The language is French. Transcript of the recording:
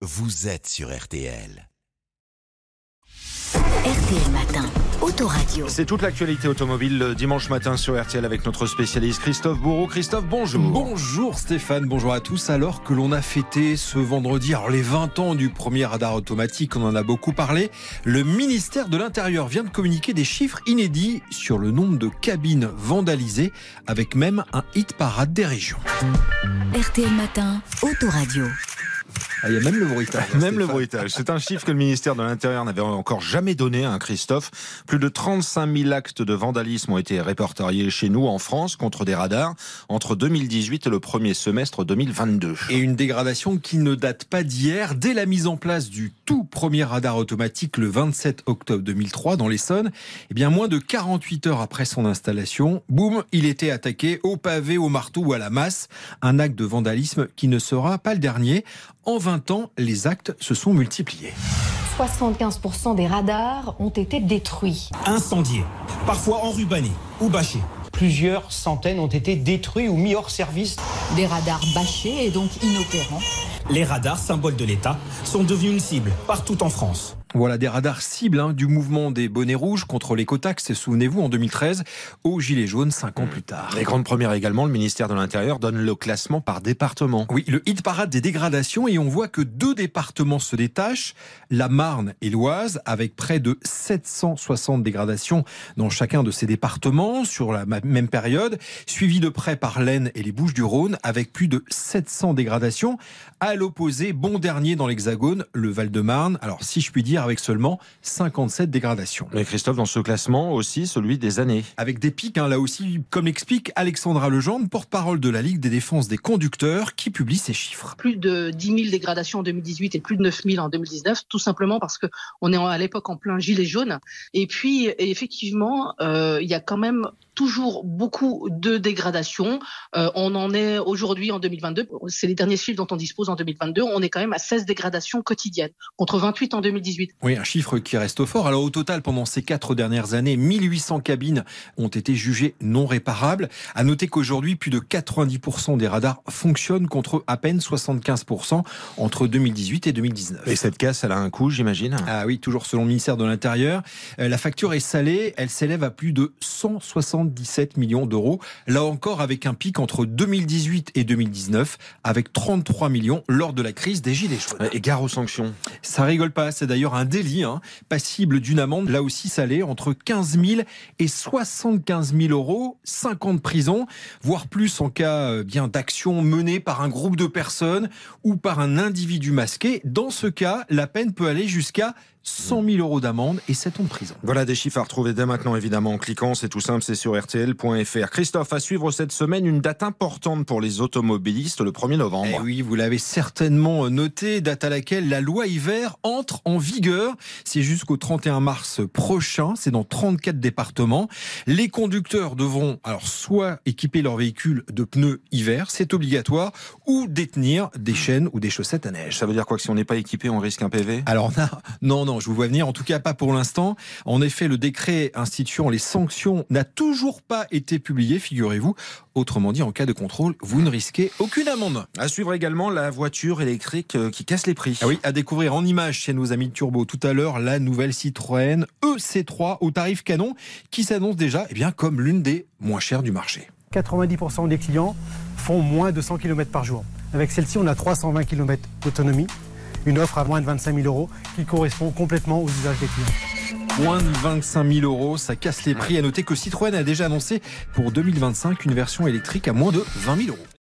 vous êtes sur RTL. RTL Matin, Autoradio. C'est toute l'actualité automobile le dimanche matin sur RTL avec notre spécialiste Christophe Bourreau. Christophe, bonjour. Bonjour Stéphane, bonjour à tous. Alors que l'on a fêté ce vendredi alors les 20 ans du premier radar automatique, on en a beaucoup parlé, le ministère de l'Intérieur vient de communiquer des chiffres inédits sur le nombre de cabines vandalisées, avec même un hit parade des régions. RTL Matin, Autoradio. Ah, il y a même le bruitage. hein, Même le bruitage. C'est un chiffre que le ministère de l'Intérieur n'avait encore jamais donné, hein, Christophe. Plus de 35 000 actes de vandalisme ont été répertoriés chez nous en France contre des radars entre 2018 et le premier semestre 2022. Et une dégradation qui ne date pas d'hier. Dès la mise en place du tout premier radar automatique le 27 octobre 2003 dans l'Essonne, eh bien moins de 48 heures après son installation, boum, il était attaqué au pavé, au marteau ou à la masse. Un acte de vandalisme qui ne sera pas le dernier. En 20 ans, les actes se sont multipliés. 75% des radars ont été détruits. incendiés, parfois enrubannés ou bâchés. Plusieurs centaines ont été détruits ou mis hors service. Des radars bâchés et donc inopérants. Les radars, symboles de l'État, sont devenus une cible partout en France. Voilà des radars cibles hein, du mouvement des bonnets rouges contre l'écotaxe, souvenez-vous, en 2013, aux Gilets jaunes, cinq ans plus tard. Les grandes premières également, le ministère de l'Intérieur donne le classement par département. Oui, le hit parade des dégradations et on voit que deux départements se détachent, la Marne et l'Oise, avec près de 760 dégradations dans chacun de ces départements sur la même période, suivi de près par l'Aisne et les Bouches-du-Rhône avec plus de 700 dégradations. À l'opposé, bon dernier dans l'Hexagone, le Val-de-Marne, alors si je puis dire avec seulement 57 dégradations. Mais Christophe, dans ce classement aussi, celui des années. Avec des pics, hein, là aussi, comme l'explique Alexandra Legendre, porte-parole de la Ligue des défenses des conducteurs, qui publie ces chiffres. plus de 10 000 dégradations en 2018 et plus de 9 000 en 2019, tout simplement parce que on est à l'époque en plein gilet jaune. Et puis effectivement, euh, il y a quand même toujours beaucoup de dégradations. Euh, on en est aujourd'hui en 2022, c'est les derniers chiffres dont on dispose en 2022, on est quand même à 16 dégradations quotidiennes contre 28 en 2018. Oui, un chiffre qui reste fort. Alors au total, pendant ces quatre dernières années, 1800 cabines ont été jugées non réparables. À noter qu'aujourd'hui, plus de 90% des radars fonctionnent contre à peine 75% entre 2018 et 2019. Et cette casse, elle a un coût, j'imagine? Ah oui, toujours selon le ministère de l'Intérieur. Euh, La facture est salée, elle s'élève à plus de 177 millions d'euros. Là encore, avec un pic entre 2018 et 2019, avec 33 millions lors de la crise des Gilets jaunes. Et gare aux sanctions. Ça rigole pas, c'est d'ailleurs un délit, hein, passible d'une amende, là aussi salée, entre 15 000 et 75 000 euros, 5 ans de prison, voire plus en cas euh, bien d'action menée par un groupe de personnes ou par un individu masqué. Dans ce cas, la peine peut aller jusqu'à 100 000 euros d'amende et 7 ans de prison. Voilà des chiffres à retrouver dès maintenant, évidemment, en cliquant. C'est tout simple, c'est sur RTL.fr. Christophe, à suivre cette semaine une date importante pour les automobilistes, le 1er novembre. Eh oui, vous l'avez certainement noté, date à laquelle la loi hiver entre en vigueur. C'est jusqu'au 31 mars prochain, c'est dans 34 départements. Les conducteurs devront alors soit équiper leur véhicule de pneus hiver, c'est obligatoire, ou détenir des chaînes ou des chaussettes à neige. Ça veut dire quoi que si on n'est pas équipé, on risque un PV Alors non, non, je vous vois venir. En tout cas, pas pour l'instant. En effet, le décret instituant les sanctions n'a toujours pas été publié, figurez-vous. Autrement dit, en cas de contrôle, vous ne risquez aucune amende. À suivre également la voiture électrique euh, qui casse les prix. Ah oui, à découvrir en image chez nos amis de Turbo tout à l'heure, la nouvelle Citroën EC3 au tarif canon qui s'annonce déjà eh bien, comme l'une des moins chères du marché. 90% des clients font moins de 100 km par jour. Avec celle-ci, on a 320 km d'autonomie, une offre à moins de 25 000 euros qui correspond complètement aux usages des clients. Moins de 25 000 euros, ça casse les prix. À noter que Citroën a déjà annoncé pour 2025 une version électrique à moins de 20 000 euros.